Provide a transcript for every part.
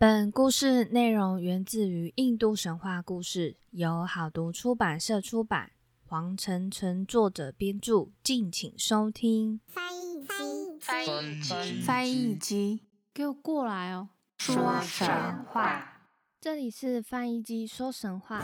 本故事内容源自于印度神话故事，由好读出版社出版，黄晨晨作者编著，敬请收听。翻译机，翻译机，翻译机，给我过来哦！说神话。这里是翻译机说神话。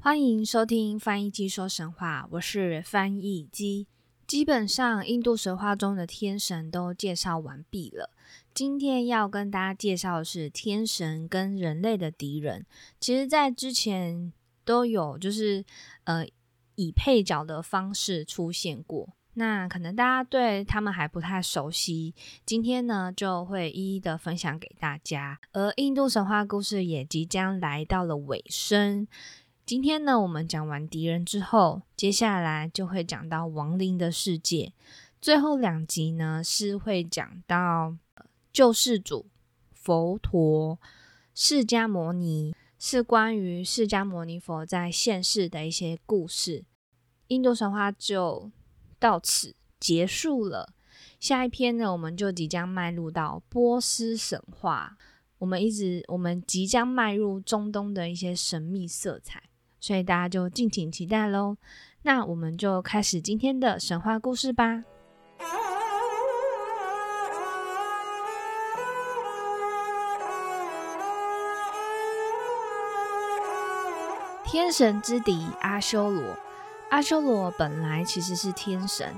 欢迎收听翻译机说神话，我是翻译机。基本上，印度神话中的天神都介绍完毕了。今天要跟大家介绍的是天神跟人类的敌人。其实，在之前都有就是呃以配角的方式出现过。那可能大家对他们还不太熟悉，今天呢就会一一的分享给大家。而印度神话故事也即将来到了尾声。今天呢，我们讲完敌人之后，接下来就会讲到亡灵的世界。最后两集呢，是会讲到救世主佛陀释迦牟尼，是关于释迦牟尼佛在现世的一些故事。印度神话就到此结束了。下一篇呢，我们就即将迈入到波斯神话。我们一直，我们即将迈入中东的一些神秘色彩。所以大家就敬请期待喽。那我们就开始今天的神话故事吧。天神之敌阿修罗，阿修罗本来其实是天神，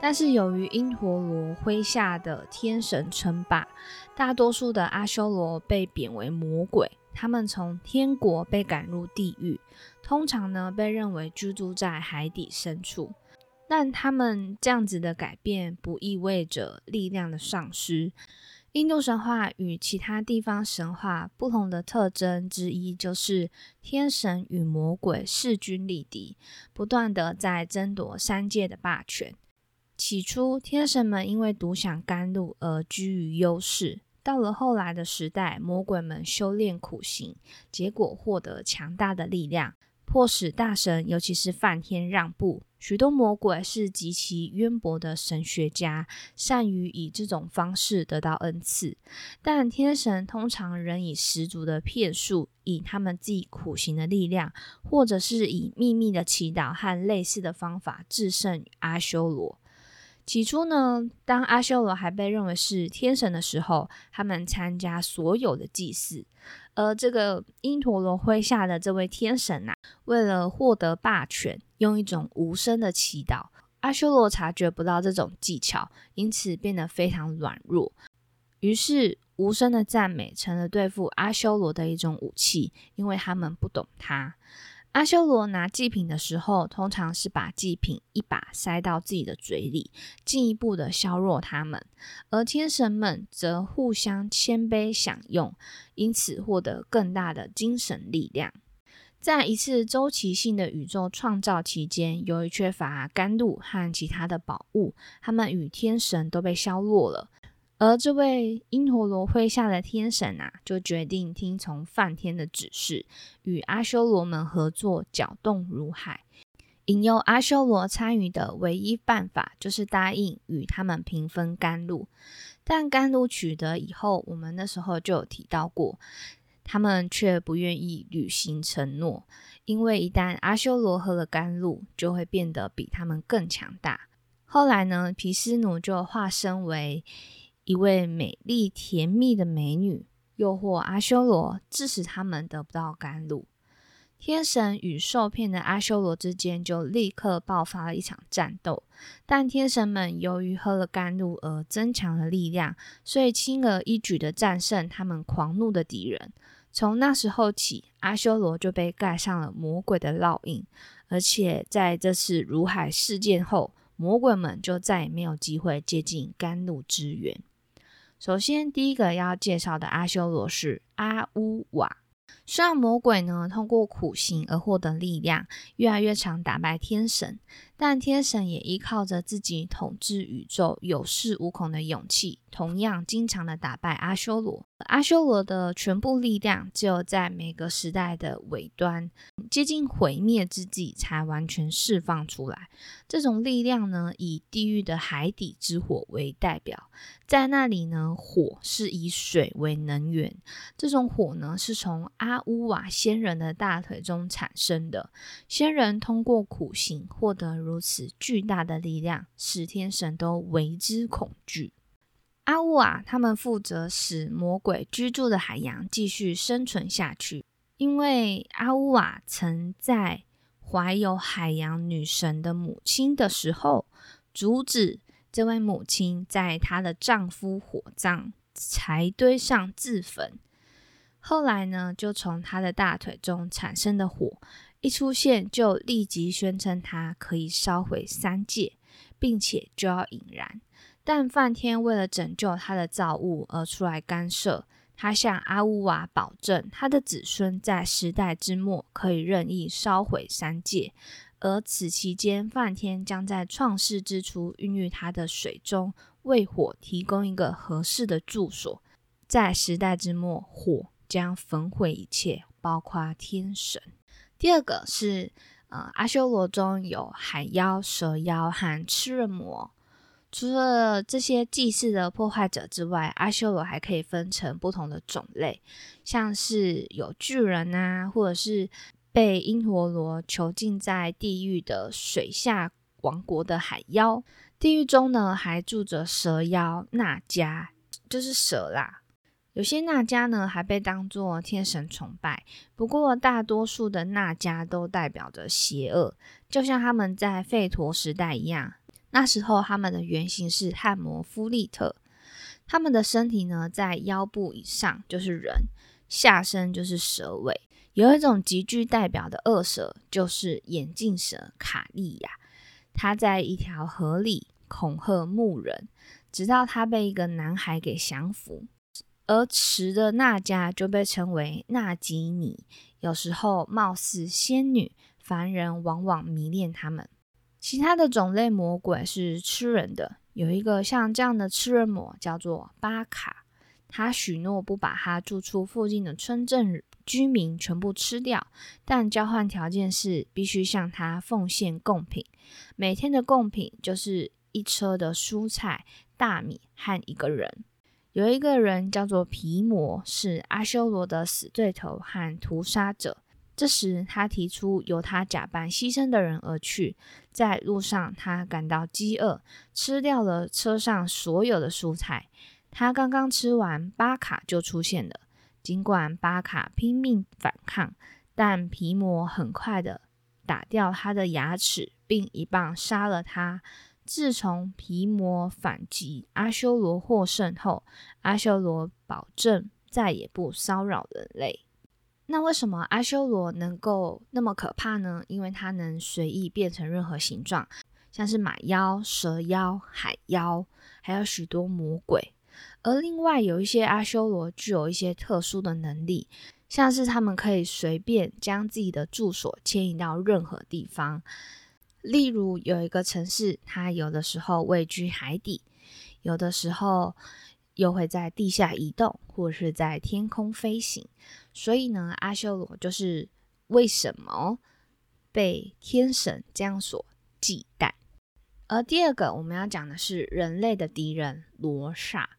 但是由于因陀罗麾下的天神称霸，大多数的阿修罗被贬为魔鬼。他们从天国被赶入地狱，通常呢被认为居住在海底深处。但他们这样子的改变不意味着力量的丧失。印度神话与其他地方神话不同的特征之一，就是天神与魔鬼势均力敌，不断的在争夺三界的霸权。起初，天神们因为独享甘露而居于优势。到了后来的时代，魔鬼们修炼苦行，结果获得强大的力量，迫使大神，尤其是梵天让步。许多魔鬼是极其渊博的神学家，善于以这种方式得到恩赐。但天神通常仍以十足的骗术，以他们自己苦行的力量，或者是以秘密的祈祷和类似的方法制胜阿修罗。起初呢，当阿修罗还被认为是天神的时候，他们参加所有的祭祀。而这个因陀罗麾下的这位天神呐，为了获得霸权，用一种无声的祈祷。阿修罗察觉不到这种技巧，因此变得非常软弱。于是，无声的赞美成了对付阿修罗的一种武器，因为他们不懂他。阿修罗拿祭品的时候，通常是把祭品一把塞到自己的嘴里，进一步的削弱他们；而天神们则互相谦卑享用，因此获得更大的精神力量。在一次周期性的宇宙创造期间，由于缺乏甘露和其他的宝物，他们与天神都被削弱了。而这位因陀罗麾下的天神啊，就决定听从梵天的指示，与阿修罗们合作，搅动如海。引诱阿修罗参与的唯一办法，就是答应与他们平分甘露。但甘露取得以后，我们那时候就有提到过，他们却不愿意履行承诺，因为一旦阿修罗喝了甘露，就会变得比他们更强大。后来呢，毗湿奴就化身为。一位美丽甜蜜的美女诱惑阿修罗，致使他们得不到甘露。天神与受骗的阿修罗之间就立刻爆发了一场战斗。但天神们由于喝了甘露而增强了力量，所以轻而易举的战胜他们狂怒的敌人。从那时候起，阿修罗就被盖上了魔鬼的烙印。而且在这次如海事件后，魔鬼们就再也没有机会接近甘露之源。首先，第一个要介绍的阿修罗是阿乌瓦，虽然魔鬼呢通过苦行而获得力量，越来越常打败天神，但天神也依靠着自己统治宇宙有恃无恐的勇气，同样经常的打败阿修罗。阿修罗的全部力量只有在每个时代的尾端接近毁灭之际才完全释放出来。这种力量呢，以地狱的海底之火为代表，在那里呢，火是以水为能源。这种火呢，是从阿阿乌瓦仙人的大腿中产生的。仙人通过苦行获得如此巨大的力量，使天神都为之恐惧。阿乌瓦他们负责使魔鬼居住的海洋继续生存下去，因为阿乌瓦曾在怀有海洋女神的母亲的时候，阻止这位母亲在她的丈夫火葬柴堆上自焚。后来呢，就从他的大腿中产生的火一出现，就立即宣称他可以烧毁三界，并且就要引燃。但梵天为了拯救他的造物而出来干涉，他向阿乌瓦保证，他的子孙在时代之末可以任意烧毁三界，而此期间，梵天将在创世之初孕育他的水中为火提供一个合适的住所。在时代之末，火将焚毁一切，包括天神。第二个是，呃，阿修罗中有海妖、蛇妖和吃人魔。除了这些祭祀的破坏者之外，阿修罗还可以分成不同的种类，像是有巨人啊，或者是被因陀罗囚禁在地狱的水下王国的海妖。地狱中呢，还住着蛇妖那迦，就是蛇啦。有些那迦呢，还被当作天神崇拜。不过，大多数的那迦都代表着邪恶，就像他们在吠陀时代一样。那时候，他们的原型是汉摩夫利特，他们的身体呢在腰部以上就是人，下身就是蛇尾。有一种极具代表的恶蛇，就是眼镜蛇卡利亚。他在一条河里恐吓牧人，直到他被一个男孩给降服。而池的那家就被称为纳吉尼，有时候貌似仙女，凡人往往迷恋他们。其他的种类魔鬼是吃人的，有一个像这样的吃人魔叫做巴卡，他许诺不把他住处附近的村镇居民全部吃掉，但交换条件是必须向他奉献贡品，每天的贡品就是一车的蔬菜、大米和一个人。有一个人叫做皮魔，是阿修罗的死对头和屠杀者。这时，他提出由他假扮牺牲的人而去。在路上，他感到饥饿，吃掉了车上所有的蔬菜。他刚刚吃完，巴卡就出现了。尽管巴卡拼命反抗，但皮魔很快的打掉他的牙齿，并一棒杀了他。自从皮魔反击阿修罗获胜后，阿修罗保证再也不骚扰人类。那为什么阿修罗能够那么可怕呢？因为它能随意变成任何形状，像是马妖、蛇妖、海妖，还有许多魔鬼。而另外有一些阿修罗具有一些特殊的能力，像是他们可以随便将自己的住所迁移到任何地方。例如有一个城市，它有的时候位居海底，有的时候。又会在地下移动，或者是在天空飞行。所以呢，阿修罗就是为什么被天神这样所忌惮。而第二个我们要讲的是人类的敌人罗刹。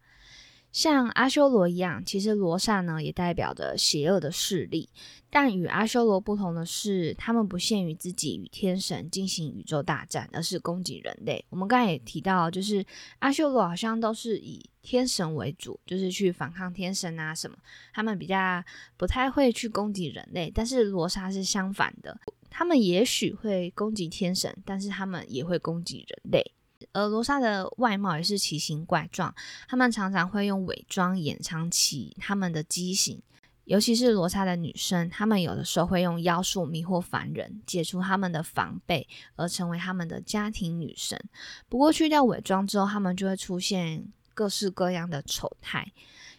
像阿修罗一样，其实罗刹呢也代表着邪恶的势力。但与阿修罗不同的是，他们不限于自己与天神进行宇宙大战，而是攻击人类。我们刚才也提到，就是阿修罗好像都是以天神为主，就是去反抗天神啊什么。他们比较不太会去攻击人类，但是罗刹是相反的，他们也许会攻击天神，但是他们也会攻击人类。而罗刹的外貌也是奇形怪状，他们常常会用伪装掩藏起他们的畸形，尤其是罗刹的女生，她们有的时候会用妖术迷惑凡人，解除他们的防备，而成为他们的家庭女神。不过去掉伪装之后，他们就会出现各式各样的丑态，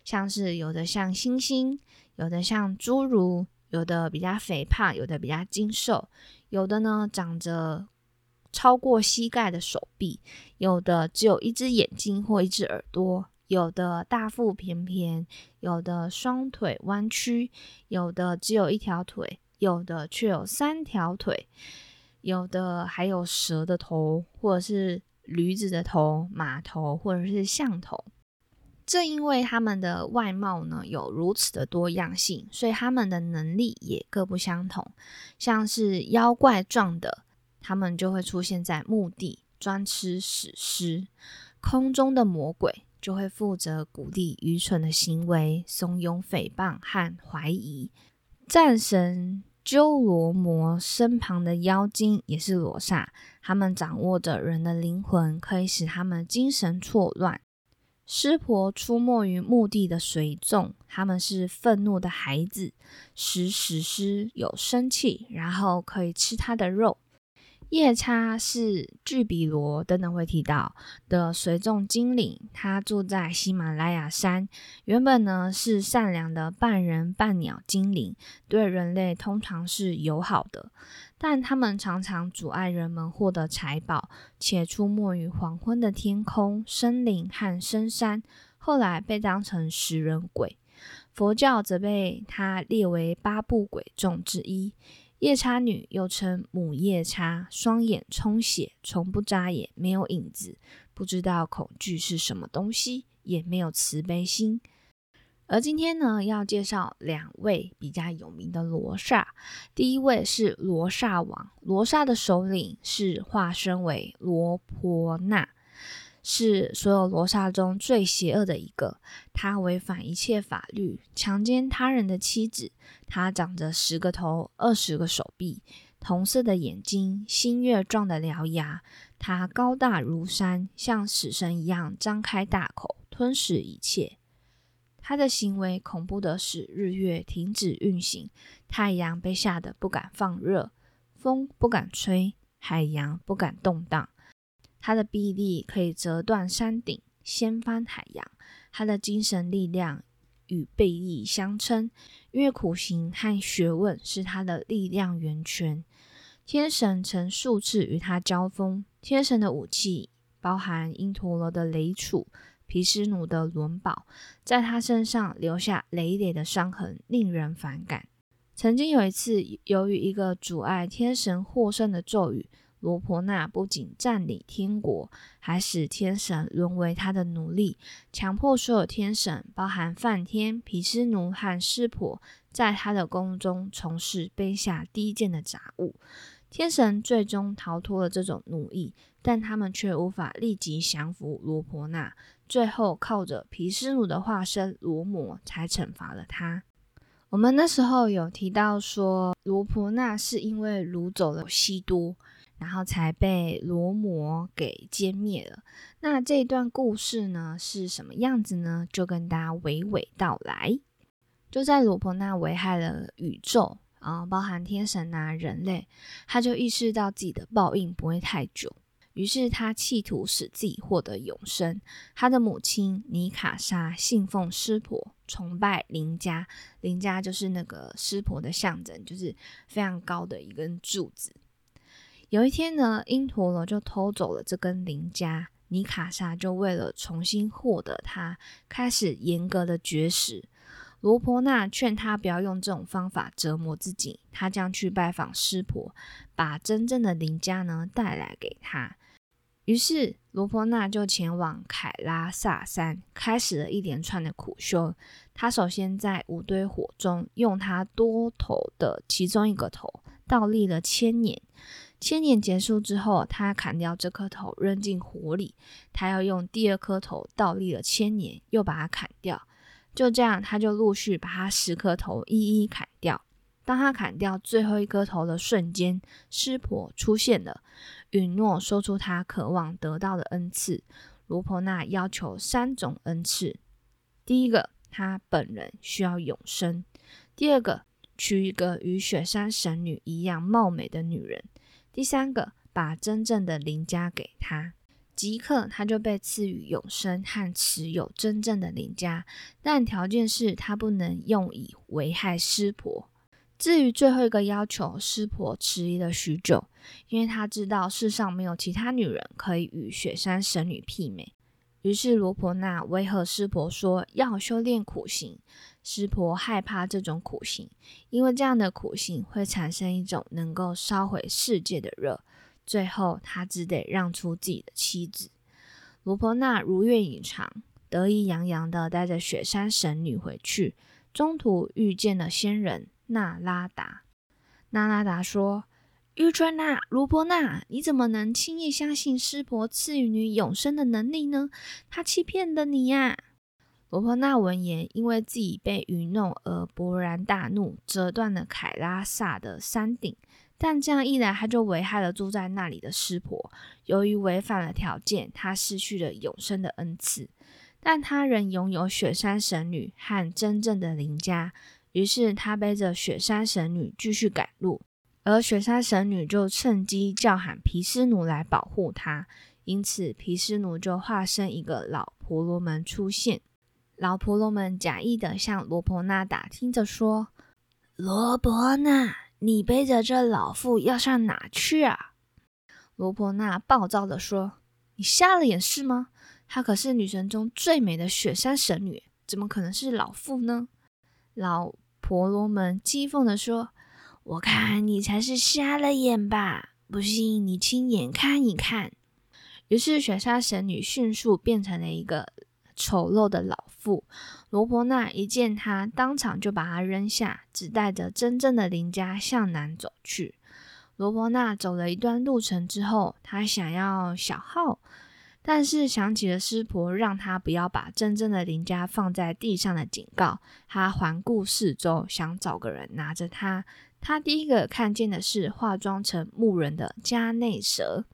像是有的像猩猩，有的像侏儒，有的比较肥胖，有的比较精瘦，有的呢长着超过膝盖的手臂，有的只有一只眼睛或一只耳朵，有的大腹便便，有的双腿弯曲，有的只有一条腿，有的却有三条腿，有的还有蛇的头，或者是驴子的头、马头，或者是象头。正因为他们的外貌呢有如此的多样性，所以他们的能力也各不相同。像是妖怪状的，他们就会出现在墓地，专吃死尸；空中的魔鬼就会负责鼓励愚蠢的行为，怂恿诽谤和怀疑。战神鸠罗魔身旁的妖精也是罗刹，他们掌握着人的灵魂，可以使他们精神错乱。湿婆出没于墓地的随众，他们是愤怒的孩子，使死尸有生气，然后可以吃他的肉。夜叉是巨比罗等等会提到的随众精灵，他住在喜马拉雅山，原本呢是善良的半人半鸟精灵，对人类通常是友好的。但他们常常阻碍人们获得财宝，且出没于黄昏的天空、森林和深山。后来被当成食人鬼，佛教则被他列为八部鬼众之一。夜叉女又称母夜叉，双眼充血，从不眨眼，没有影子，不知道恐惧是什么东西，也没有慈悲心。而今天呢，要介绍两位比较有名的罗刹。第一位是罗刹王，罗刹的首领是化身为罗婆那，是所有罗刹中最邪恶的一个。他违反一切法律，强奸他人的妻子。他长着十个头、二十个手臂，同色的眼睛，星月状的獠牙。他高大如山，像死神一样张开大口，吞噬一切。他的行为恐怖的使日月停止运行，太阳被吓得不敢放热，风不敢吹，海洋不敢动荡。他的臂力可以折断山顶，掀翻海洋。他的精神力量与背力相称，因为苦行和学问是他的力量源泉。天神曾数次与他交锋，天神的武器包含因陀罗的雷杵。毗湿奴的轮宝在他身上留下累累的伤痕，令人反感。曾经有一次，由于一个阻碍天神获胜的咒语，罗婆那不仅占领天国，还使天神沦为他的奴隶，强迫所有天神，包含梵天、毗湿奴和湿婆，在他的宫中从事卑下低贱的杂物。天神最终逃脱了这种奴役，但他们却无法立即降服罗婆那。最后靠着毗湿奴的化身罗摩才惩罚了他。我们那时候有提到说，罗婆那是因为掳走了西多，然后才被罗摩给歼灭了。那这段故事呢是什么样子呢？就跟大家娓娓道来。就在罗婆那危害了宇宙啊，包含天神啊、人类，他就意识到自己的报应不会太久。于是他企图使自己获得永生。他的母亲尼卡莎信奉湿婆，崇拜林家。林家就是那个湿婆的象征，就是非常高的一根柱子。有一天呢，因陀罗就偷走了这根林迦，尼卡莎就为了重新获得它，开始严格的绝食。罗婆那劝他不要用这种方法折磨自己，他将去拜访湿婆，把真正的林迦呢带来给他。于是罗婆那就前往凯拉萨山，开始了一连串的苦修。他首先在五堆火中，用他多头的其中一个头倒立了千年。千年结束之后，他砍掉这颗头，扔进火里。他要用第二颗头倒立了千年，又把它砍掉。就这样，他就陆续把他十颗头一一砍掉。当他砍掉最后一颗头的瞬间，湿婆出现了。允诺说出他渴望得到的恩赐。罗婆那要求三种恩赐：第一个，他本人需要永生；第二个，娶一个与雪山神女一样貌美的女人；第三个，把真正的邻家给他。即刻，他就被赐予永生和持有真正的邻家，但条件是他不能用以危害师婆。至于最后一个要求，师婆迟疑了许久，因为她知道世上没有其他女人可以与雪山神女媲美。于是罗婆那威吓师婆说要修炼苦行。湿婆害怕这种苦行，因为这样的苦行会产生一种能够烧毁世界的热。最后，他只得让出自己的妻子。罗婆那如愿以偿，得意洋洋地带着雪山神女回去。中途遇见了仙人那拉达。那拉达说：“玉川呐，罗婆那，你怎么能轻易相信湿婆赐予你永生的能力呢？她欺骗的你呀！”罗婆那闻言，因为自己被愚弄而勃然大怒，折断了凯拉萨的山顶。但这样一来，他就危害了住在那里的湿婆。由于违反了条件，他失去了永生的恩赐。但他仍拥有雪山神女和真正的邻家。于是他背着雪山神女继续赶路，而雪山神女就趁机叫喊毗湿奴来保护他。因此，毗湿奴就化身一个老婆罗门出现。老婆罗们假意的向罗婆那打听着说：“罗伯那，你背着这老妇要上哪去啊？”罗婆那暴躁的说：“你瞎了眼是吗？她可是女神中最美的雪山神女，怎么可能是老妇呢？”老婆罗门讥讽的说：“我看你才是瞎了眼吧！不信你亲眼看一看。”于是雪山神女迅速变成了一个。丑陋的老妇罗伯纳一见他，当场就把他扔下，只带着真正的邻家向南走去。罗伯纳走了一段路程之后，他想要小号，但是想起了师婆让他不要把真正的邻家放在地上的警告，他环顾四周，想找个人拿着它。他第一个看见的是化妆成牧人的加内蛇。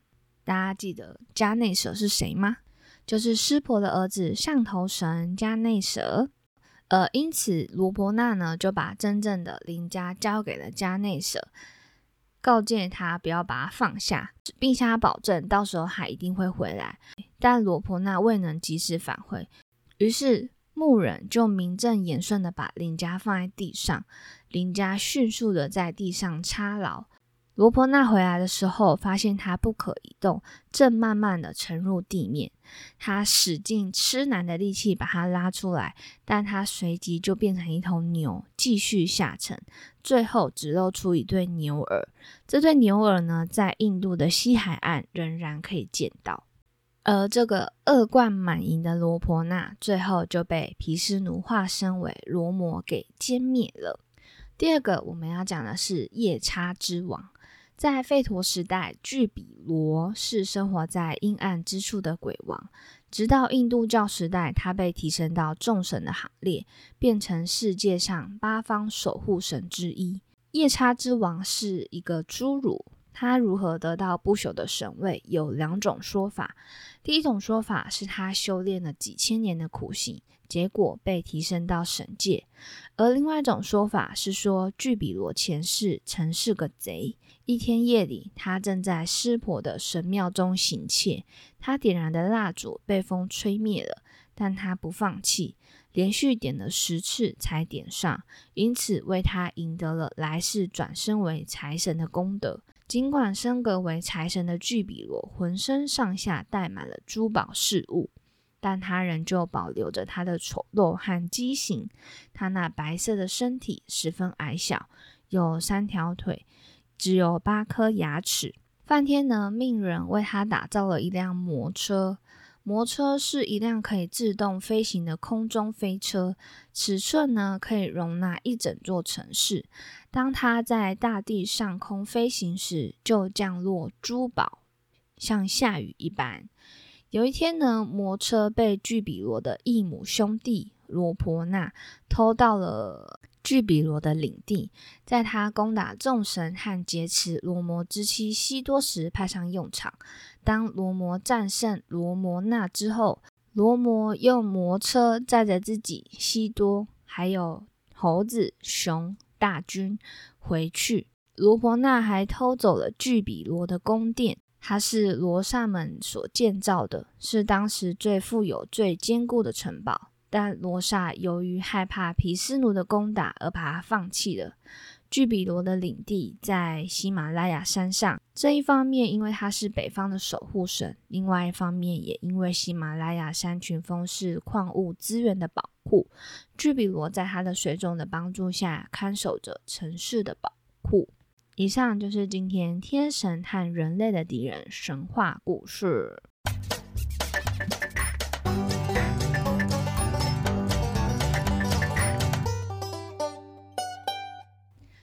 大家记得加内蛇是谁吗？就是湿婆的儿子象头神加内蛇，呃，因此罗伯纳呢就把真正的林家交给了加内蛇，告诫他不要把他放下，并向他保证到时候他一定会回来。但罗伯纳未能及时返回，于是牧人就名正言顺的把林家放在地上，林家迅速的在地上插牢。罗婆那回来的时候，发现它不可移动，正慢慢的沉入地面。他使尽吃奶的力气把它拉出来，但它随即就变成一头牛，继续下沉，最后只露出一对牛耳。这对牛耳呢，在印度的西海岸仍然可以见到。而这个恶贯满盈的罗婆那，最后就被毗湿奴化身为罗摩给歼灭了。第二个我们要讲的是夜叉之王。在吠陀时代，巨比罗是生活在阴暗之处的鬼王。直到印度教时代，他被提升到众神的行列，变成世界上八方守护神之一。夜叉之王是一个侏儒，他如何得到不朽的神位？有两种说法。第一种说法是他修炼了几千年的苦行，结果被提升到神界；而另外一种说法是说，巨比罗前世曾是个贼。一天夜里，他正在湿婆的神庙中行窃。他点燃的蜡烛被风吹灭了，但他不放弃，连续点了十次才点上，因此为他赢得了来世转生为财神的功德。尽管升格为财神的巨比罗浑身上下带满了珠宝饰物，但他仍旧保留着他的丑陋和畸形。他那白色的身体十分矮小，有三条腿。只有八颗牙齿。梵天呢，命人为他打造了一辆魔车。魔车是一辆可以自动飞行的空中飞车，尺寸呢可以容纳一整座城市。当它在大地上空飞行时，就降落珠宝，像下雨一般。有一天呢，魔车被巨比罗的异母兄弟罗婆那偷到了。巨比罗的领地，在他攻打众神和劫持罗摩之妻西多时派上用场。当罗摩战胜罗摩那之后，罗摩用魔车载着自己、西多还有猴子、熊大军回去。罗摩那还偷走了巨比罗的宫殿，它是罗刹们所建造的，是当时最富有、最坚固的城堡。但罗刹由于害怕皮斯奴的攻打而把他放弃了。巨比罗的领地在喜马拉雅山上，这一方面因为它是北方的守护神，另外一方面也因为喜马拉雅山群峰是矿物资源的保护，巨比罗在他的水种的帮助下看守着城市的保护。以上就是今天天神和人类的敌人神话故事。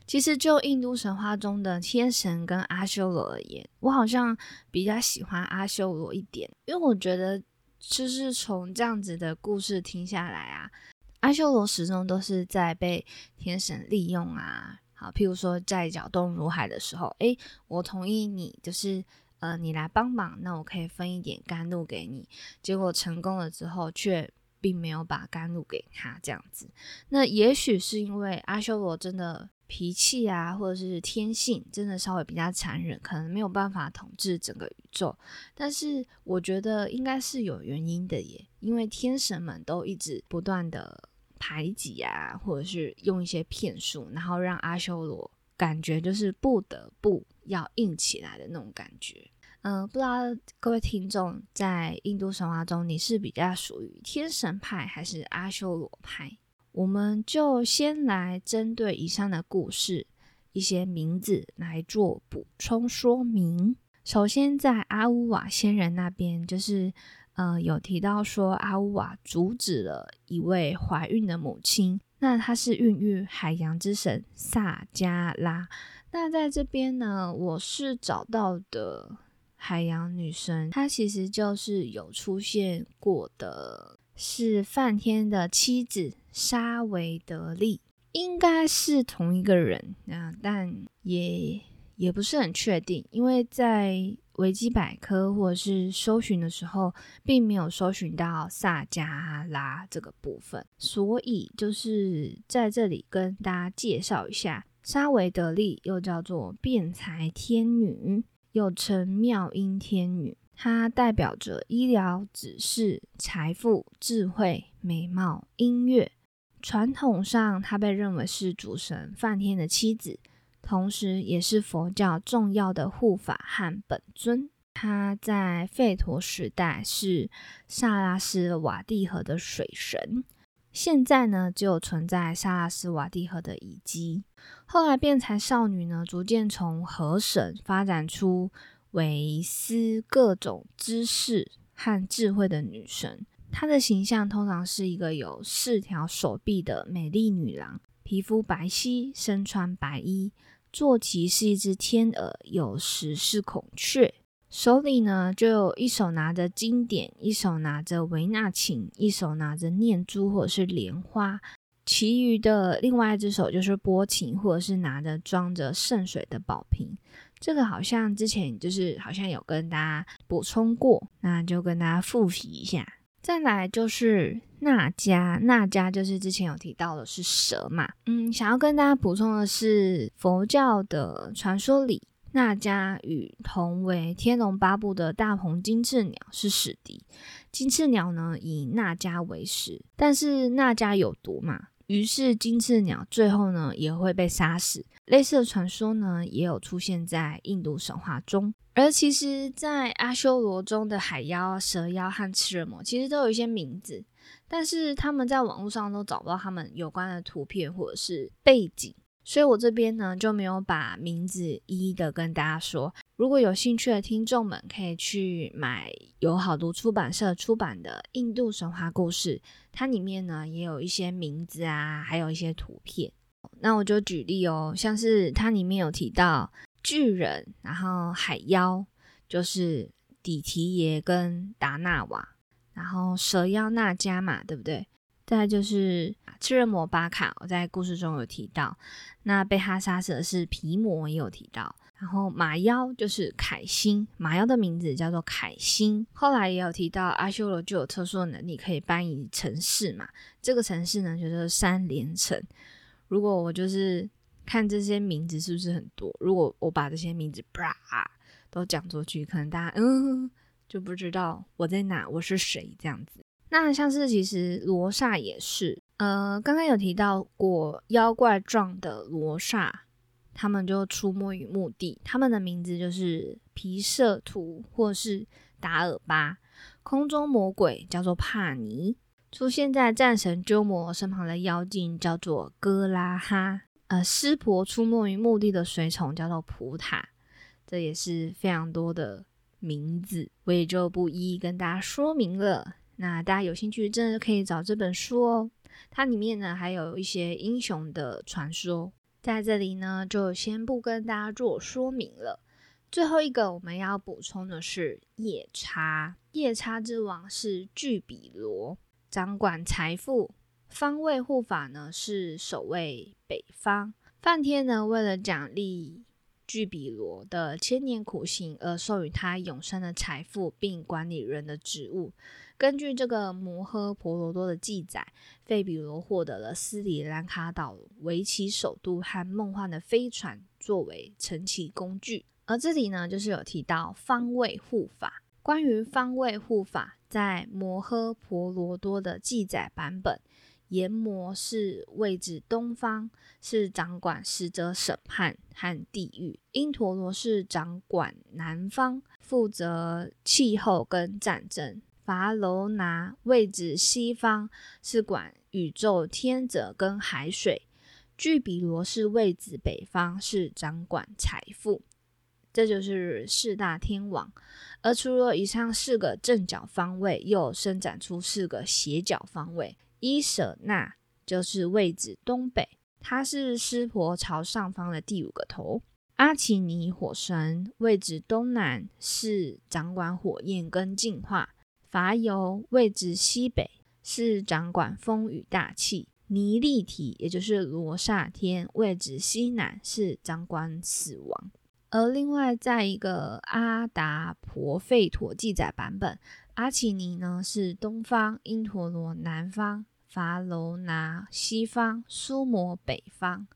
其实，就印度神话中的天神跟阿修罗而言，我好像比较喜欢阿修罗一点，因为我觉得，就是从这样子的故事听下来啊，阿修罗始终都是在被天神利用啊。好，譬如说在搅动如海的时候，诶，我同意你，就是呃，你来帮忙，那我可以分一点甘露给你。结果成功了之后，却并没有把甘露给他，这样子。那也许是因为阿修罗真的。脾气啊，或者是天性，真的稍微比较残忍，可能没有办法统治整个宇宙。但是我觉得应该是有原因的耶，因为天神们都一直不断的排挤啊，或者是用一些骗术，然后让阿修罗感觉就是不得不要硬起来的那种感觉。嗯，不知道各位听众在印度神话中，你是比较属于天神派还是阿修罗派？我们就先来针对以上的故事一些名字来做补充说明。首先，在阿乌瓦仙人那边，就是呃有提到说阿乌瓦阻止了一位怀孕的母亲，那她是孕育海洋之神萨加拉。那在这边呢，我是找到的海洋女神，她其实就是有出现过的，是梵天的妻子。沙维德利应该是同一个人啊，但也也不是很确定，因为在维基百科或者是搜寻的时候，并没有搜寻到萨加拉这个部分，所以就是在这里跟大家介绍一下，沙维德利又叫做辩才天女，又称妙音天女，它代表着医疗、指示、财富、智慧、美貌、音乐。传统上，她被认为是主神梵天的妻子，同时也是佛教重要的护法和本尊。她在吠陀时代是萨拉斯瓦蒂河的水神，现在呢只有存在萨拉斯瓦蒂河的遗迹。后来，变才少女呢逐渐从河神发展出为思各种知识和智慧的女神。她的形象通常是一个有四条手臂的美丽女郎，皮肤白皙，身穿白衣，坐骑是一只天鹅，有时是孔雀，手里呢就有一手拿着经典，一手拿着维纳琴，一手拿着念珠或者是莲花，其余的另外一只手就是拨琴，或者是拿着装着圣水的宝瓶。这个好像之前就是好像有跟大家补充过，那就跟大家复习一下。再来就是那迦，那迦就是之前有提到的是蛇嘛，嗯，想要跟大家补充的是，佛教的传说里，那迦与同为天龙八部的大鹏金翅鸟是死敌，金翅鸟呢以那迦为食，但是那迦有毒嘛。于是金翅鸟最后呢也会被杀死。类似的传说呢也有出现在印度神话中。而其实，在阿修罗中的海妖、蛇妖和赤人魔，其实都有一些名字，但是他们在网络上都找不到他们有关的图片或者是背景，所以我这边呢就没有把名字一一的跟大家说。如果有兴趣的听众们，可以去买由好读出版社出版的《印度神话故事》，它里面呢也有一些名字啊，还有一些图片。那我就举例哦，像是它里面有提到巨人，然后海妖就是底提耶跟达纳瓦，然后蛇妖那迦嘛，对不对？再就是赤刃魔巴卡，我在故事中有提到。那被他杀死的是皮魔，也有提到。然后马妖就是凯星，马妖的名字叫做凯星。后来也有提到阿修罗就有特殊的能力，可以搬移城市嘛。这个城市呢，就是三连城。如果我就是看这些名字是不是很多？如果我把这些名字啪都讲出去，可能大家嗯就不知道我在哪，我是谁这样子。那像是其实罗刹也是，呃，刚刚有提到过妖怪状的罗刹。他们就出没于墓地，他们的名字就是皮舍图或是达尔巴。空中魔鬼叫做帕尼，出现在战神鸠摩身旁的妖精叫做哥拉哈。呃，湿婆出没于墓地的随从叫做普塔，这也是非常多的名字，我也就不一一跟大家说明了。那大家有兴趣，真的可以找这本书哦。它里面呢还有一些英雄的传说，在这里呢就先不跟大家做说明了。最后一个我们要补充的是夜叉，夜叉之王是巨比罗，掌管财富。方位护法呢是守卫北方。梵天呢为了奖励巨比罗的千年苦行，而授予他永生的财富，并管理人的职务。根据这个摩诃婆罗多的记载，费比罗获得了斯里兰卡岛为其首都和梦幻的飞船作为乘骑工具。而这里呢，就是有提到方位护法。关于方位护法，在摩诃婆罗多的记载版本，阎魔是位置东方，是掌管死者审判和地狱；因陀罗是掌管南方，负责气候跟战争；伐楼拿位置西方，是管宇宙天泽跟海水；巨比罗是位置北方，是掌管财富。这就是四大天王，而除了以上四个正角方位，又伸展出四个斜角方位。伊舍那就是位置东北，它是湿婆朝上方的第五个头。阿奇尼火神位置东南，是掌管火焰跟净化。伐尤位置西北，是掌管风雨大气。尼利体也就是罗刹天位置西南，是掌管死亡。而另外，在一个阿达婆费陀记载版本，阿奇尼呢是东方，因陀罗南方，伐楼拿西方，苏摩北方。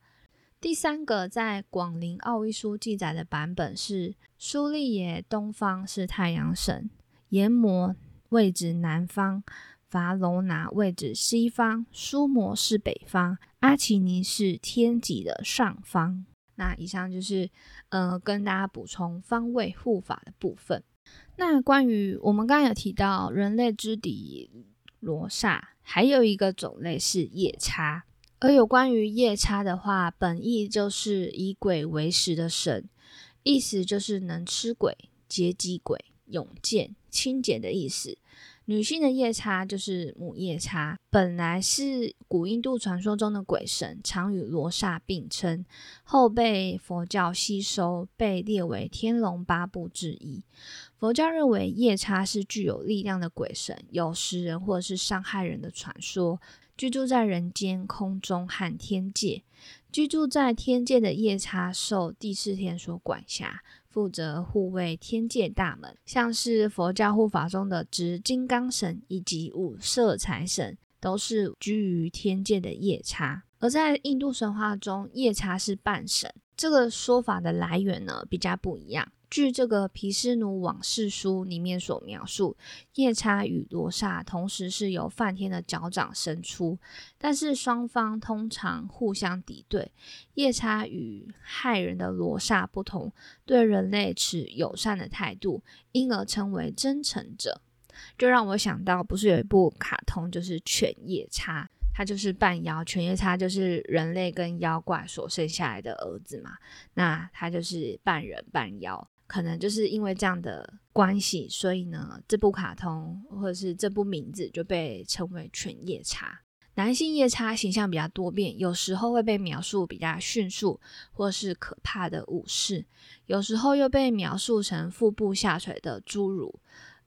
第三个在广陵奥义书记载的版本是苏利耶东方是太阳神，阎魔位置南方，伐楼拿位置西方，苏摩是北方，阿奇尼是天极的上方。那以上就是，呃，跟大家补充方位护法的部分。那关于我们刚刚有提到人类之敌罗刹，还有一个种类是夜叉。而有关于夜叉的话，本意就是以鬼为食的神，意思就是能吃鬼、劫机鬼、永见、清洁的意思。女性的夜叉就是母夜叉，本来是古印度传说中的鬼神，常与罗刹并称，后被佛教吸收，被列为天龙八部之一。佛教认为夜叉是具有力量的鬼神，有食人或者是伤害人的传说，居住在人间、空中和天界。居住在天界的夜叉受第四天所管辖。负责护卫天界大门，像是佛教护法中的执金刚神以及五色财神，都是居于天界的夜叉。而在印度神话中，夜叉是半神，这个说法的来源呢比较不一样。据这个《毗湿奴往事书》里面所描述，夜叉与罗刹同时是由梵天的脚掌伸出，但是双方通常互相敌对。夜叉与害人的罗刹不同，对人类持友善的态度，因而称为真诚者。就让我想到，不是有一部卡通就是《犬夜叉》，它就是半妖。犬夜叉就是人类跟妖怪所生下来的儿子嘛，那他就是半人半妖。可能就是因为这样的关系，所以呢，这部卡通或者是这部名字就被称为犬夜叉。男性夜叉形象比较多变，有时候会被描述比较迅速或是可怕的武士，有时候又被描述成腹部下垂的侏儒。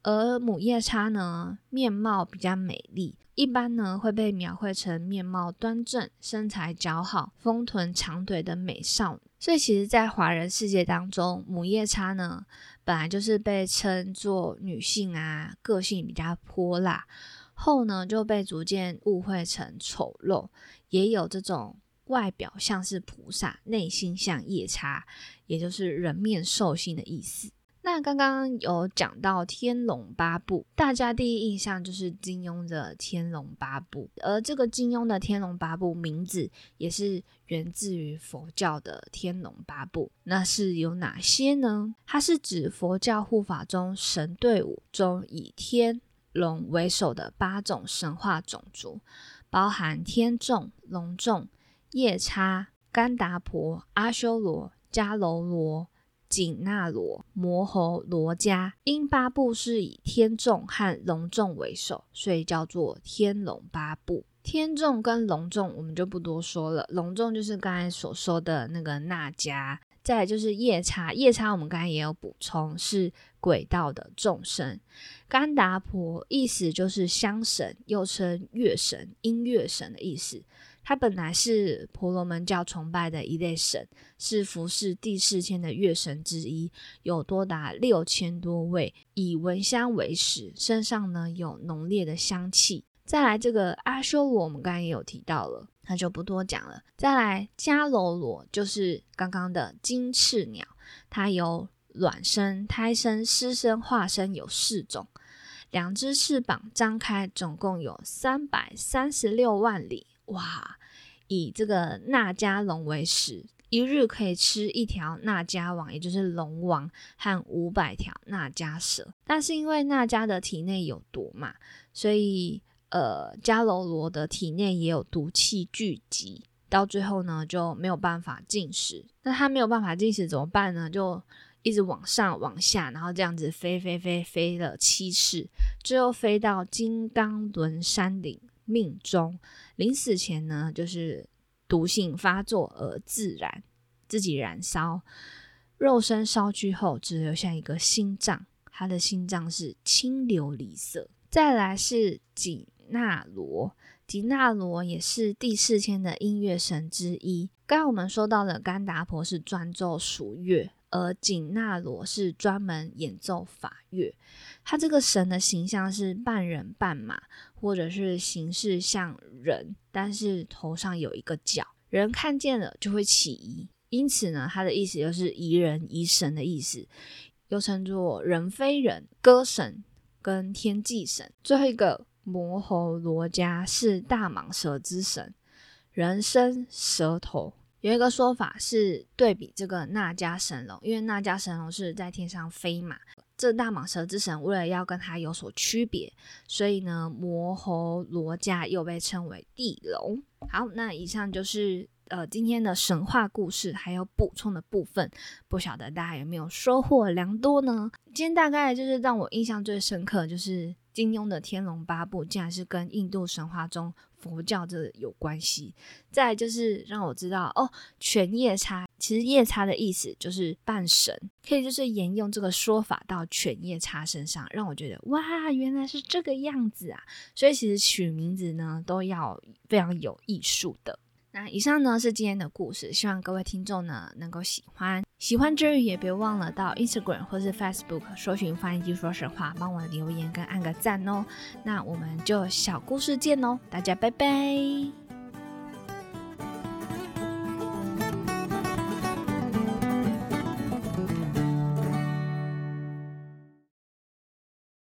而母夜叉呢，面貌比较美丽，一般呢会被描绘成面貌端正、身材姣好、丰臀长腿的美少女。所以，其实，在华人世界当中，母夜叉呢，本来就是被称作女性啊，个性比较泼辣，后呢就被逐渐误会成丑陋，也有这种外表像是菩萨，内心像夜叉，也就是人面兽心的意思。那刚刚有讲到《天龙八部》，大家第一印象就是金庸的《天龙八部》，而这个金庸的《天龙八部》名字也是源自于佛教的《天龙八部》。那是有哪些呢？它是指佛教护法中神队伍中以天龙为首的八种神话种族，包含天众、龙众、夜叉、干达婆、阿修罗、迦楼罗。紧那罗、摩喉罗伽，因八部是以天众和龙众为首，所以叫做天龙八部。天众跟龙众我们就不多说了，龙众就是刚才所说的那个那迦，再来就是夜叉，夜叉我们刚才也有补充，是鬼道的众生。甘达婆意思就是香神，又称乐神、音乐神的意思。他本来是婆罗门教崇拜的一类神，是服侍第四天的月神之一，有多达六千多位，以闻香为食，身上呢有浓烈的香气。再来这个阿修罗，我们刚刚也有提到了，那就不多讲了。再来迦楼罗，就是刚刚的金翅鸟，它有卵生、胎生、湿生、化生有四种，两只翅膀张开，总共有三百三十六万里。哇，以这个那迦龙为食，一日可以吃一条那迦王，也就是龙王和五百条那迦蛇。但是因为那迦的体内有毒嘛，所以呃迦楼罗的体内也有毒气聚集，到最后呢就没有办法进食。那他没有办法进食怎么办呢？就一直往上往下，然后这样子飞飞飞飞了七次，最后飞到金刚轮山顶。命中临死前呢，就是毒性发作而自燃，自己燃烧，肉身烧去后只留下一个心脏，他的心脏是青琉璃色。再来是吉那罗，吉那罗也是第四天的音乐神之一。刚刚我们说到的甘达婆是专奏属乐。而紧那罗是专门演奏法乐，他这个神的形象是半人半马，或者是形式像人，但是头上有一个角，人看见了就会起疑，因此呢，它的意思就是疑人疑神的意思，又称作人非人、歌神跟天际神。最后一个摩喉罗伽是大蟒蛇之神，人身蛇头。有一个说法是对比这个那迦神龙，因为那迦神龙是在天上飞嘛，这大蟒蛇之神为了要跟它有所区别，所以呢，摩喉罗伽又被称为地龙。好，那以上就是呃今天的神话故事，还有补充的部分，不晓得大家有没有收获良多呢？今天大概就是让我印象最深刻，就是金庸的《天龙八部》竟然是跟印度神话中。佛教这有关系，再就是让我知道哦，犬夜叉其实夜叉的意思就是半神，可以就是沿用这个说法到犬夜叉身上，让我觉得哇，原来是这个样子啊！所以其实取名字呢都要非常有艺术的。那以上呢是今天的故事，希望各位听众呢能够喜欢。喜欢之余也别忘了到 Instagram 或是 Facebook 搜寻“翻译机说神话”，帮我留言跟按个赞哦。那我们就小故事见哦，大家拜拜。